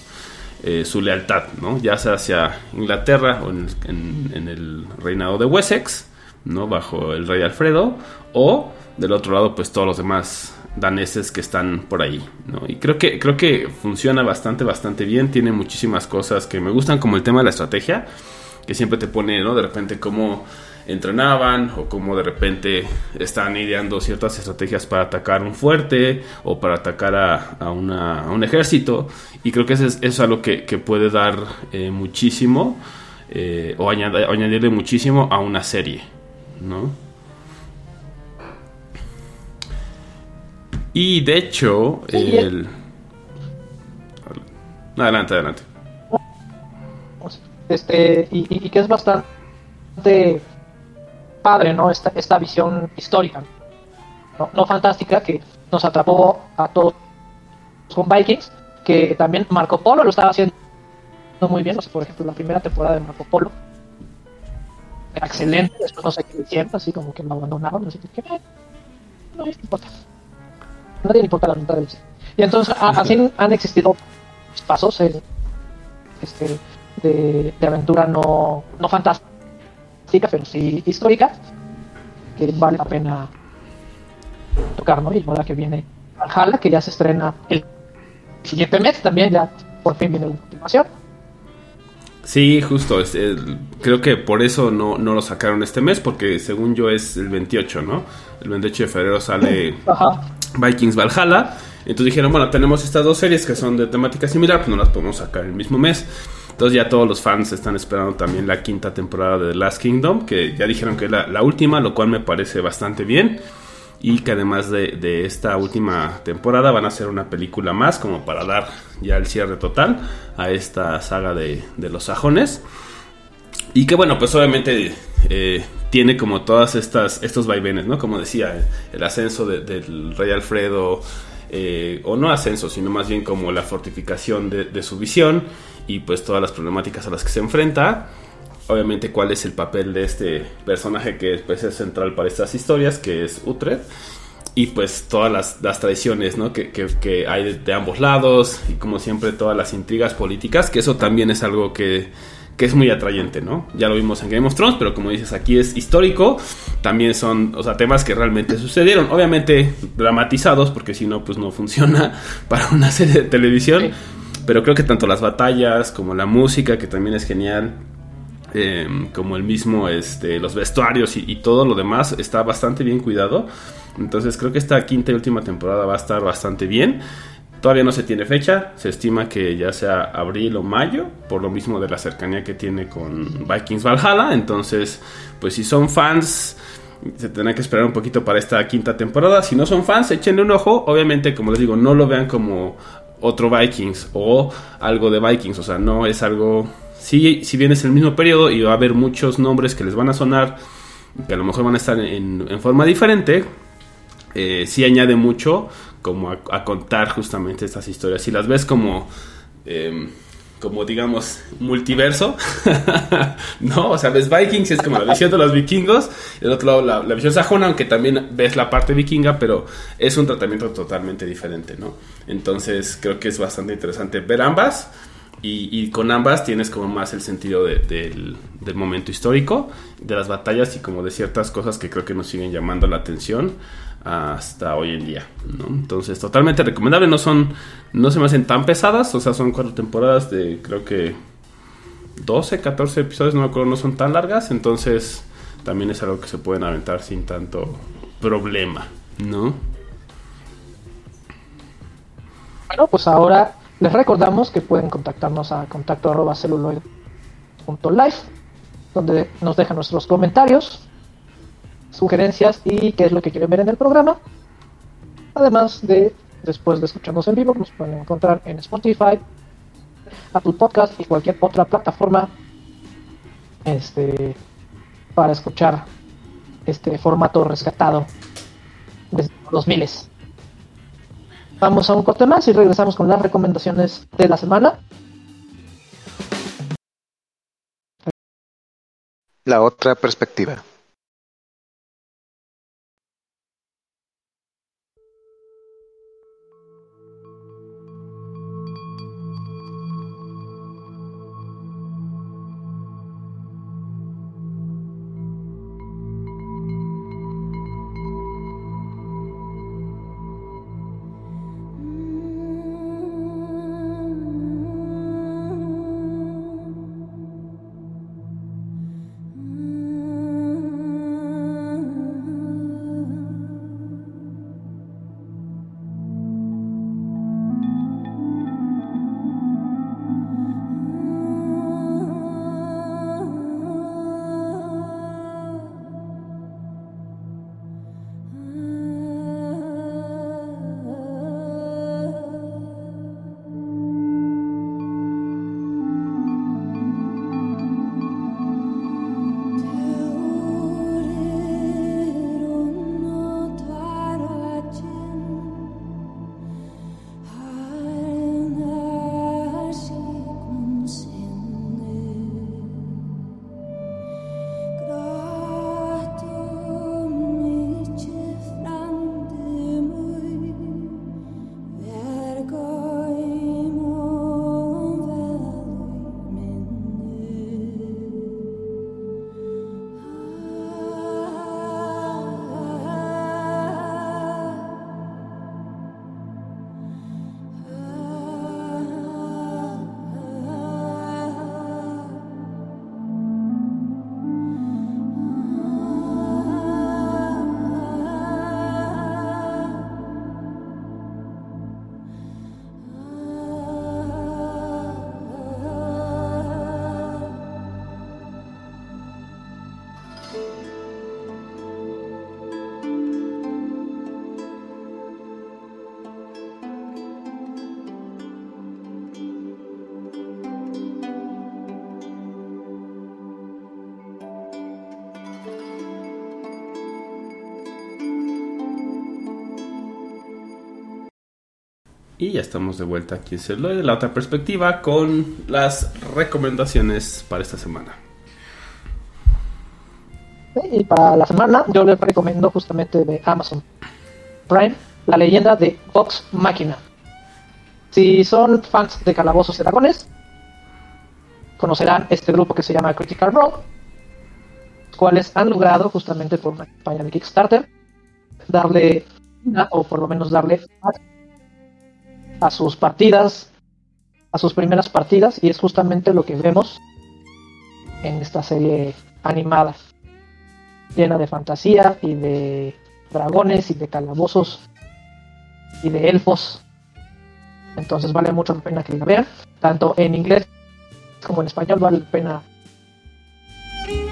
eh, su lealtad, ¿no? Ya sea hacia Inglaterra o en, en- en el reinado de Wessex, ¿no? Bajo el rey Alfredo, o del otro lado, pues todos los demás daneses que están por ahí, ¿no? Y creo que, creo que funciona bastante, bastante bien, tiene muchísimas cosas que me gustan, como el tema de la estrategia, que siempre te pone, ¿no? De repente cómo entrenaban o cómo de repente están ideando ciertas estrategias para atacar un fuerte o para atacar a, a un ejército. Y creo que eso es, es algo que, que puede dar eh, muchísimo eh, o, añade- añadirle muchísimo a una serie, ¿no? Y de hecho, el... Adelante, adelante. este y, que es bastante padre no esta, esta visión histórica no, no fantástica que nos atrapó a todos con Vikings que también Marco Polo lo estaba haciendo muy bien. O sea, por ejemplo la primera temporada de Marco Polo era excelente después no sé qué hicieron así como que lo abandonaron así que eh, no les importa nadie le importa la mitad del y entonces a- así han existido pasos en, este, de, de aventura no, no fantástica, pero sí histórica, que vale la pena tocar, ¿no? Y ahora que viene Valhalla, que ya se estrena el siguiente mes, también ya por fin viene la continuación. Sí, justo. es el- creo que por eso no, no lo sacaron este mes, porque según yo es el 28, ¿no? El 28 de febrero sale Ajá. Vikings Valhalla. Entonces dijeron, bueno, tenemos estas dos series que son de temática similar, pues no las podemos sacar el mismo mes. Entonces ya todos los fans están esperando también la quinta temporada de The Last Kingdom, que ya dijeron que es la, la última, lo cual me parece bastante bien. Y que además de, de esta última temporada van a hacer una película más, como para dar ya el cierre total a esta saga de, de los sajones. Y que bueno, pues obviamente eh, tiene como todas estas estos vaivenes, ¿no? Como decía, el ascenso de- del rey Alfredo, eh, o no ascenso, sino más bien como la fortificación de, su visión y pues todas las problemáticas a las que se enfrenta. Obviamente cuál es el papel de este personaje que pues, es central para estas historias, que es Utrecht. Y pues todas las, las tradiciones ¿no? que, que- que hay de, de ambos lados y como siempre todas las intrigas políticas, que eso también es algo que, que es muy atrayente, ¿no? Ya lo vimos en Game of Thrones, pero como dices, aquí es histórico, también son, o sea, temas que realmente sucedieron, obviamente dramatizados, porque si no, pues no funciona (laughs) para una serie de televisión, Sí. pero creo que tanto las batallas como la música, que también es genial, eh, como el mismo, este, los vestuarios y, y todo lo demás está bastante bien cuidado. Entonces creo que esta quinta y última temporada va a estar bastante bien. Todavía no se tiene fecha, se estima que ya sea abril o mayo, por lo mismo de la cercanía que tiene con Vikings Valhalla. Entonces, pues si son fans, se tendrán que esperar un poquito para esta quinta temporada. Si no son fans, échenle un ojo. Obviamente, como les digo, no lo vean como otro Vikings o algo de Vikings. O sea, no es algo. Sí, si bien es el mismo periodo y va a haber muchos nombres que les van a sonar, que a lo mejor van a estar en, forma diferente, eh, sí añade mucho como a, contar justamente estas historias. Si las ves como, eh, como digamos, multiverso, (laughs) ¿no? O sea, ves Vikings es como la visión de los vikingos, del otro lado la, la visión sajona, aunque también ves la parte vikinga, pero es un tratamiento totalmente diferente, ¿no? Entonces creo que es bastante interesante ver ambas. Y, con ambas tienes como más el sentido de- del, del momento histórico, de las batallas y como de ciertas cosas que creo que nos siguen llamando la atención hasta hoy en día, ¿no? Entonces, totalmente recomendable, no son, no se me hacen tan pesadas, o sea, son cuatro temporadas de creo que 12, 14 episodios, no me acuerdo, no son tan largas, entonces también es algo que se pueden aventar sin tanto problema, ¿no? Bueno, pues ahora les recordamos que pueden contactarnos a contacto arroba donde nos dejan nuestros comentarios, sugerencias y qué es lo que quieren ver en el programa. Además de, después de escucharnos en vivo, nos pueden encontrar en Spotify, Apple Podcast y cualquier otra plataforma este, para escuchar este formato rescatado desde los miles. Vamos a un corte más y regresamos con las recomendaciones de la semana. La otra perspectiva. Y ya estamos de vuelta aquí en Celuloide, la otra perspectiva, con las recomendaciones para esta semana. Y para la semana yo les recomiendo justamente de Amazon Prime la leyenda de Vox Máquina. Si son fans de Calabozos y Dragones, conocerán este grupo que se llama Critical Role, los cuales han logrado justamente por una campaña de Kickstarter darle o por lo menos darle a sus partidas, a sus primeras partidas, y es justamente lo que vemos en esta serie animada, llena de fantasía y de dragones y de calabozos y de elfos. Entonces vale mucho la pena que la vean, tanto en inglés como en español vale la pena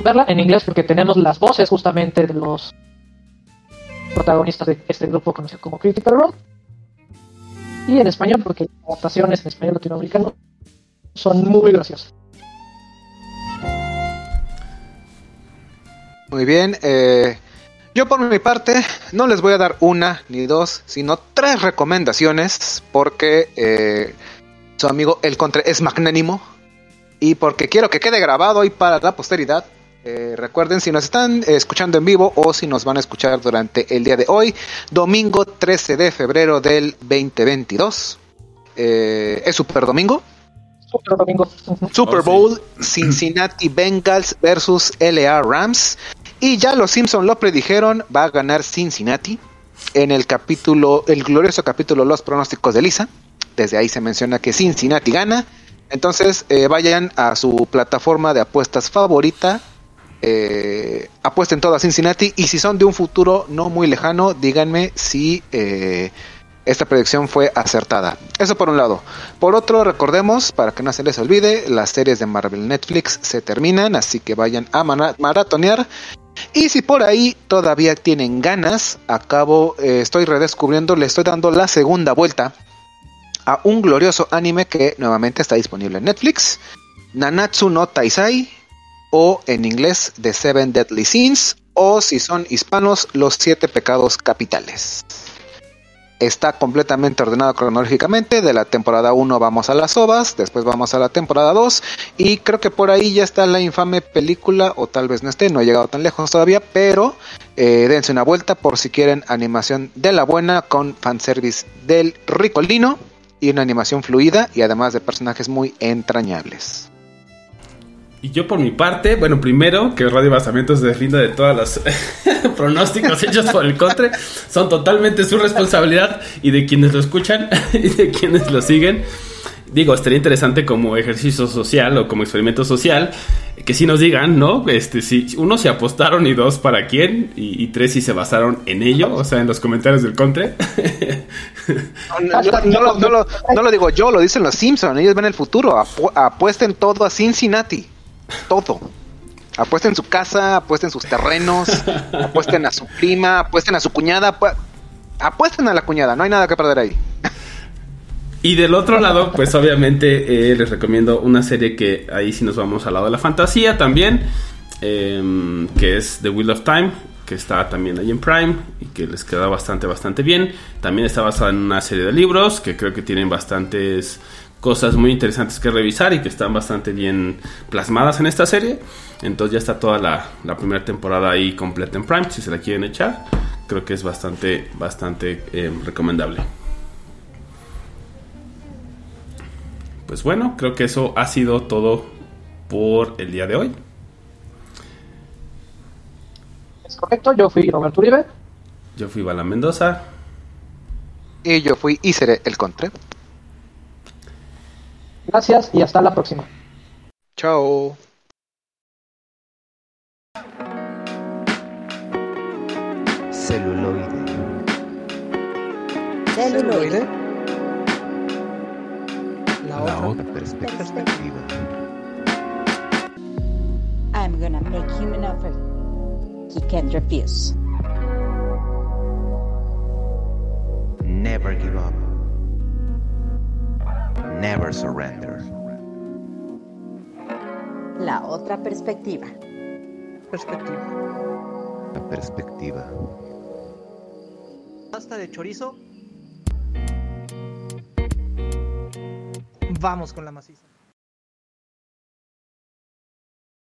verla en inglés porque tenemos las voces justamente de los protagonistas de este grupo conocido como Critical Role y en español porque las adaptaciones en español latinoamericano son muy graciosas. Muy bien. eh, yo por mi parte no les voy a dar una ni dos, sino tres recomendaciones porque eh, su amigo El Contre es magnánimo. Y porque quiero que quede grabado y para la posteridad. Eh, recuerden si nos están eh, escuchando en vivo o si nos van a escuchar durante el día de hoy, domingo 13 de febrero del 2022. Eh, es Super Domingo. Super domingo. Super Oh, sí. Bowl, Cincinnati Bengals versus LA Rams. Y ya los Simpson lo predijeron, va a ganar Cincinnati. En el capítulo, el glorioso capítulo Los pronósticos de Lisa. Desde ahí se menciona que Cincinnati gana. Entonces eh, vayan a su plataforma de apuestas favorita. Eh, apuesten todo a Cincinnati. Y si son de un futuro no muy lejano, díganme si eh, esta predicción fue acertada. Eso por un lado. Por otro, recordemos, para que no se les olvide, las series de Marvel Netflix se terminan, así que vayan a mara- maratonear. Y si por ahí todavía tienen ganas, acabo, eh, estoy redescubriendo, le estoy dando la segunda vuelta a un glorioso anime que nuevamente está disponible en Netflix, Nanatsu no Taisai, o en inglés The Seven Deadly Sins, o si son hispanos, Los Siete Pecados Capitales está completamente ordenado cronológicamente. De la temporada 1 vamos a las ovas, después vamos a la temporada 2 y creo que por ahí ya está la infame película o tal vez no esté, no he llegado tan lejos todavía, pero eh, dense una vuelta por si quieren animación de la buena con fanservice del ricolino y una animación fluida y además de personajes muy entrañables. Y yo por mi parte, bueno, primero que Radio Basamientos se deslinda de todas las (laughs) pronósticos hechos por el Contre, son totalmente su responsabilidad y de quienes lo escuchan (laughs) y de quienes lo siguen. Digo, estaría interesante como ejercicio social o como experimento social que si nos digan, ¿no? Este, si uno se apostaron y dos para quién y, tres si se basaron en ello, o sea, en los comentarios del Contre. No lo digo yo, lo dicen los Simpsons, ellos ven el futuro, apu- apuesten todo a Cincinnati, todo. Apuesten su casa, apuesten sus terrenos, (laughs) apuesten a su prima, apuesten a su cuñada, apu- apuesten a la cuñada, no hay nada que perder ahí. Y del otro lado, pues obviamente eh, les recomiendo una serie que ahí sí nos vamos al lado de la fantasía también, em, que es The Wheel of Time, que está también ahí en Prime y que les queda bastante, bastante bien. También está basada en una serie de libros que creo que tienen bastantes cosas muy interesantes que revisar y que están bastante bien plasmadas en esta serie. Entonces ya está toda la, la primera temporada ahí completa en Prime, si se la quieren echar. Creo que es bastante, bastante em, recomendable. Pues bueno, creo que eso ha sido todo por el día de hoy. Es correcto, yo fui Roberto Uribe. Yo fui Bala Mendoza. Y yo fui y seré el contra. Gracias y hasta la próxima. Chao. Celuloide. Celuloide. La La otra. otra perspectiva. I'm gonna make him an offer he can't refuse. Never give up. Never surrender. La otra perspectiva. Perspectiva. La perspectiva. Pasta de chorizo. Vamos con la maciza.